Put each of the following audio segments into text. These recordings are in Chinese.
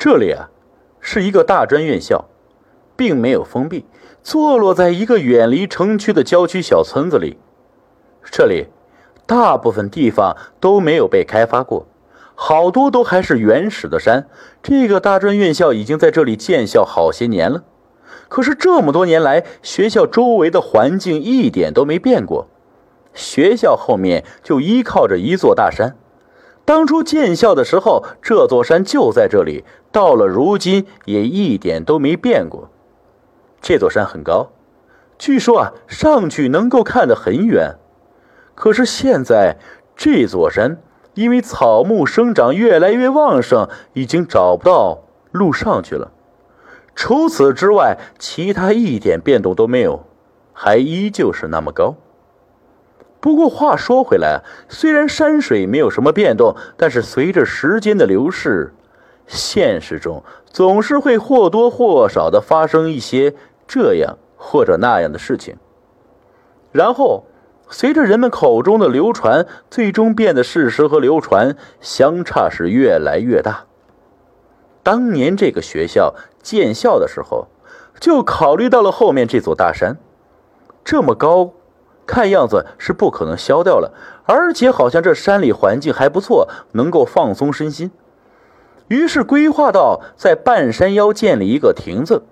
这里啊，是一个大专院校，并没有封闭，坐落在一个远离城区的郊区小村子里。这里大部分地方都没有被开发过，好多都还是原始的山。这个大专院校已经在这里建校好些年了，可是这么多年来，学校周围的环境一点都没变过。学校后面就依靠着一座大山。当初建校的时候，这座山就在这里。到了如今，也一点都没变过。这座山很高，据说啊，上去能够看得很远。可是现在，这座山因为草木生长越来越旺盛，已经找不到路上去了。除此之外，其他一点变动都没有，还依旧是那么高。不过话说回来，虽然山水没有什么变动，但是随着时间的流逝，现实中总是会或多或少的发生一些这样或者那样的事情。然后，随着人们口中的流传，最终变得事实和流传相差是越来越大。当年这个学校建校的时候，就考虑到了后面这座大山这么高。看样子是不可能消掉了，而且好像这山里环境还不错，能够放松身心。于是规划到在半山腰建立一个亭子，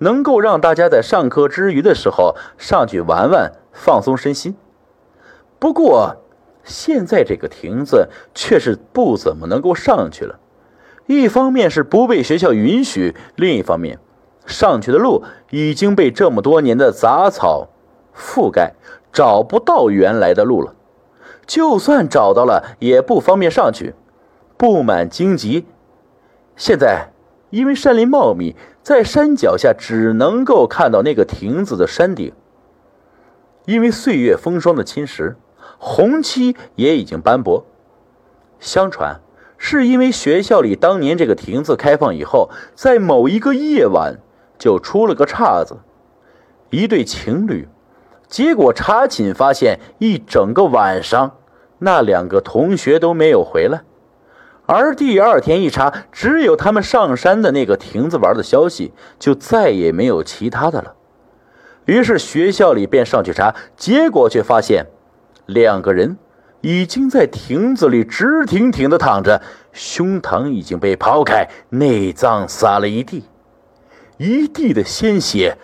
能够让大家在上课之余的时候上去玩玩，放松身心。不过现在这个亭子却是不怎么能够上去了，一方面是不被学校允许，另一方面上去的路已经被这么多年的杂草覆盖。找不到原来的路了，就算找到了，也不方便上去，布满荆棘。现在因为山林茂密，在山脚下只能够看到那个亭子的山顶。因为岁月风霜的侵蚀，红漆也已经斑驳。相传是因为学校里当年这个亭子开放以后，在某一个夜晚就出了个岔子，一对情侣。结果查寝发现，一整个晚上，那两个同学都没有回来。而第二天一查，只有他们上山的那个亭子玩的消息，就再也没有其他的了。于是学校里便上去查，结果却发现，两个人已经在亭子里直挺挺的躺着，胸膛已经被刨开，内脏洒了一地，一地的鲜血。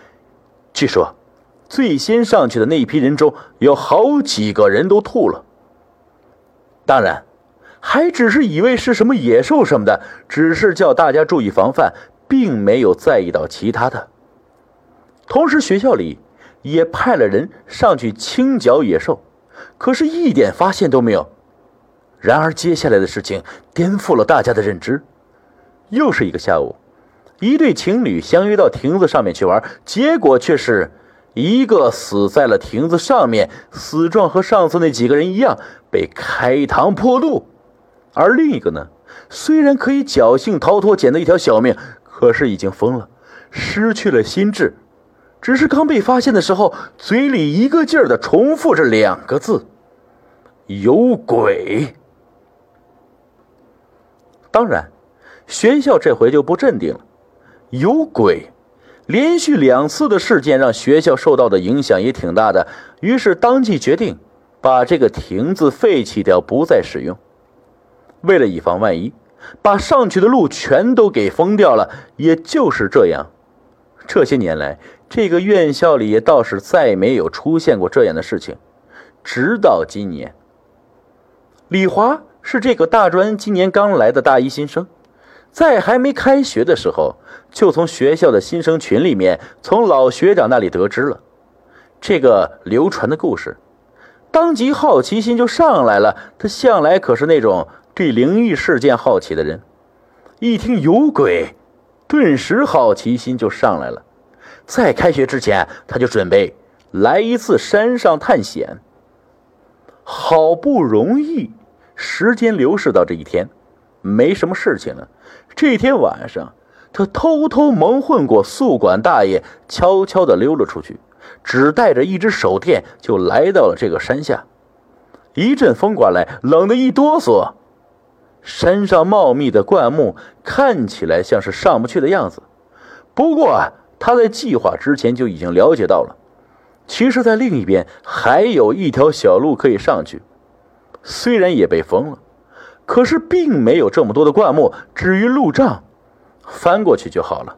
据说。最先上去的那一批人中有好几个人都吐了。当然，还只是以为是什么野兽什么的，只是叫大家注意防范，并没有在意到其他的。同时，学校里也派了人上去清剿野兽，可是一点发现都没有。然而，接下来的事情颠覆了大家的认知。又是一个下午，一对情侣相约到亭子上面去玩，结果却是。一个死在了亭子上面，死状和上次那几个人一样，被开膛破肚；而另一个呢，虽然可以侥幸逃脱，捡到一条小命，可是已经疯了，失去了心智，只是刚被发现的时候，嘴里一个劲儿的重复着两个字：“有鬼。”当然，学校这回就不镇定了，有鬼。连续两次的事件让学校受到的影响也挺大的，于是当即决定把这个亭子废弃掉，不再使用。为了以防万一，把上去的路全都给封掉了。也就是这样，这些年来，这个院校里也倒是再没有出现过这样的事情。直到今年，李华是这个大专今年刚来的大一新生。在还没开学的时候，就从学校的新生群里面，从老学长那里得知了这个流传的故事，当即好奇心就上来了。他向来可是那种对灵异事件好奇的人，一听有鬼，顿时好奇心就上来了。在开学之前，他就准备来一次山上探险。好不容易，时间流逝到这一天，没什么事情了。这天晚上，他偷偷蒙混过宿管大爷，悄悄地溜了出去，只带着一只手电，就来到了这个山下。一阵风刮来，冷得一哆嗦。山上茂密的灌木看起来像是上不去的样子。不过，他在计划之前就已经了解到了，其实，在另一边还有一条小路可以上去，虽然也被封了，可是并没有这么多的灌木。至于路障，翻过去就好了。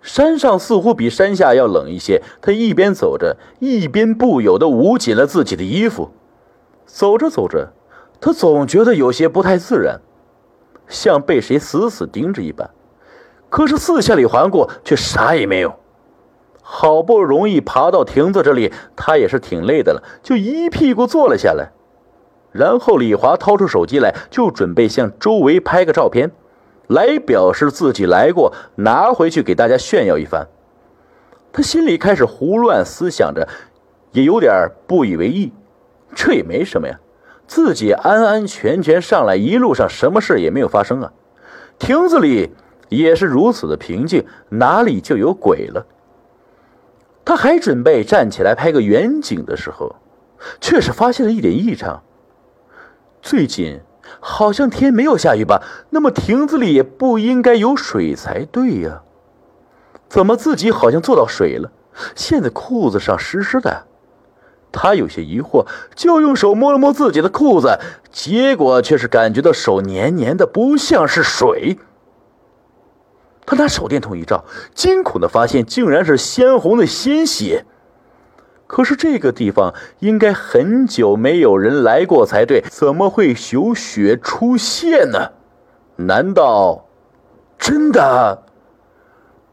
山上似乎比山下要冷一些，他一边走着，一边不由得捂紧了自己的衣服。走着走着，他总觉得有些不太自然，像被谁死死盯着一般。可是四下里环顾，却啥也没有。好不容易爬到亭子这里，他也是挺累的了，就一屁股坐了下来。然后李华掏出手机来，就准备向周围拍个照片，来表示自己来过，拿回去给大家炫耀一番。他心里开始胡乱思想着，也有点不以为意。这也没什么呀，自己安安全全上来，一路上什么事也没有发生啊。亭子里。也是如此的平静，哪里就有鬼了？他还准备站起来拍个远景的时候，却是发现了一点异常。最近好像天没有下雨吧？那么亭子里也不应该有水才对呀？怎么自己好像坐到水了？现在裤子上湿湿的。他有些疑惑，就用手摸了摸自己的裤子，结果却是感觉到手黏黏的，不像是水。他拿手电筒一照，惊恐的发现竟然是鲜红的鲜血。可是这个地方应该很久没有人来过才对，怎么会有血出现呢？难道真的？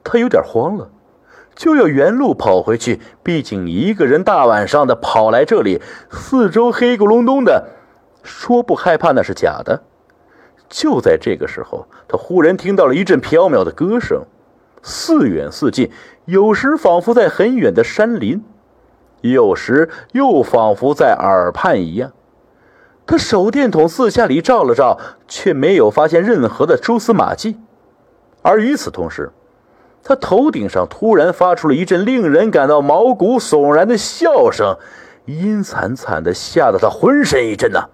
他有点慌了，就要原路跑回去。毕竟一个人大晚上的跑来这里，四周黑咕隆咚的，说不害怕那是假的。就在这个时候，他忽然听到了一阵飘渺的歌声，似远似近，有时仿佛在很远的山林，有时又仿佛在耳畔一样。他手电筒四下里照了照，却没有发现任何的蛛丝马迹。而与此同时，他头顶上突然发出了一阵令人感到毛骨悚然的笑声，阴惨惨的，吓得他浑身一震呐。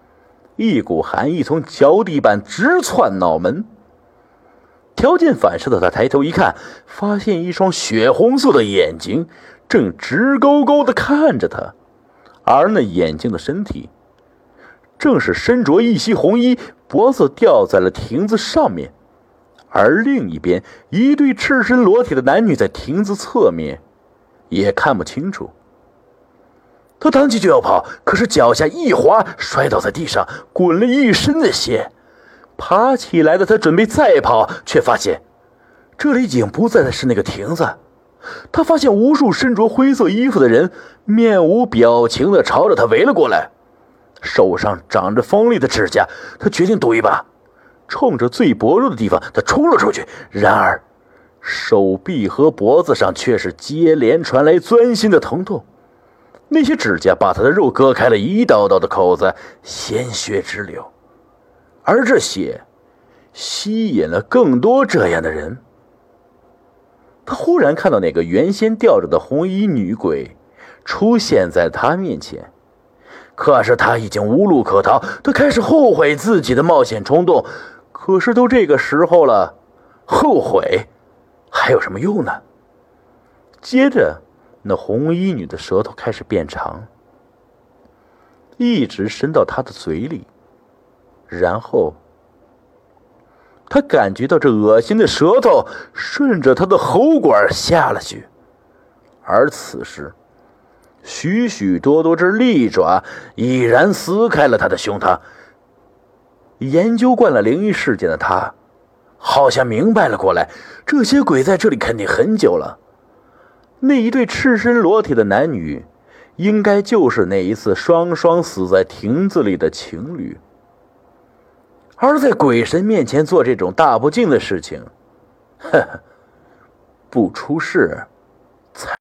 一股寒意从脚底板直窜脑门，条件反射的他抬头一看，发现一双血红色的眼睛正直勾勾的看着他，而那眼睛的身体，正是身着一袭红衣，脖子吊在了亭子上面，而另一边一对赤身裸体的男女在亭子侧面，也看不清楚。他当即就要跑，可是脚下一滑，摔倒在地上，滚了一身的血。爬起来的他准备再跑，却发现这里已经不再是那个亭子。他发现无数身着灰色衣服的人面无表情地朝着他围了过来，手上长着锋利的指甲。他决定赌一把，冲着最薄弱的地方，他冲了出去。然而，手臂和脖子上却是接连传来钻心的疼痛。那些指甲把他的肉割开了一道道的口子，鲜血直流，而这血吸引了更多这样的人。他忽然看到那个原先吊着的红衣女鬼出现在他面前，可是他已经无路可逃，他开始后悔自己的冒险冲动。可是都这个时候了，后悔还有什么用呢？接着。那红衣女的舌头开始变长，一直伸到他的嘴里，然后他感觉到这恶心的舌头顺着他的喉管下了去，而此时，许许多多只利爪已然撕开了他的胸膛。研究惯了灵异事件的他，好像明白了过来，这些鬼在这里肯定很久了。那一对赤身裸体的男女，应该就是那一次双双死在亭子里的情侣。而在鬼神面前做这种大不敬的事情，呵呵，不出事。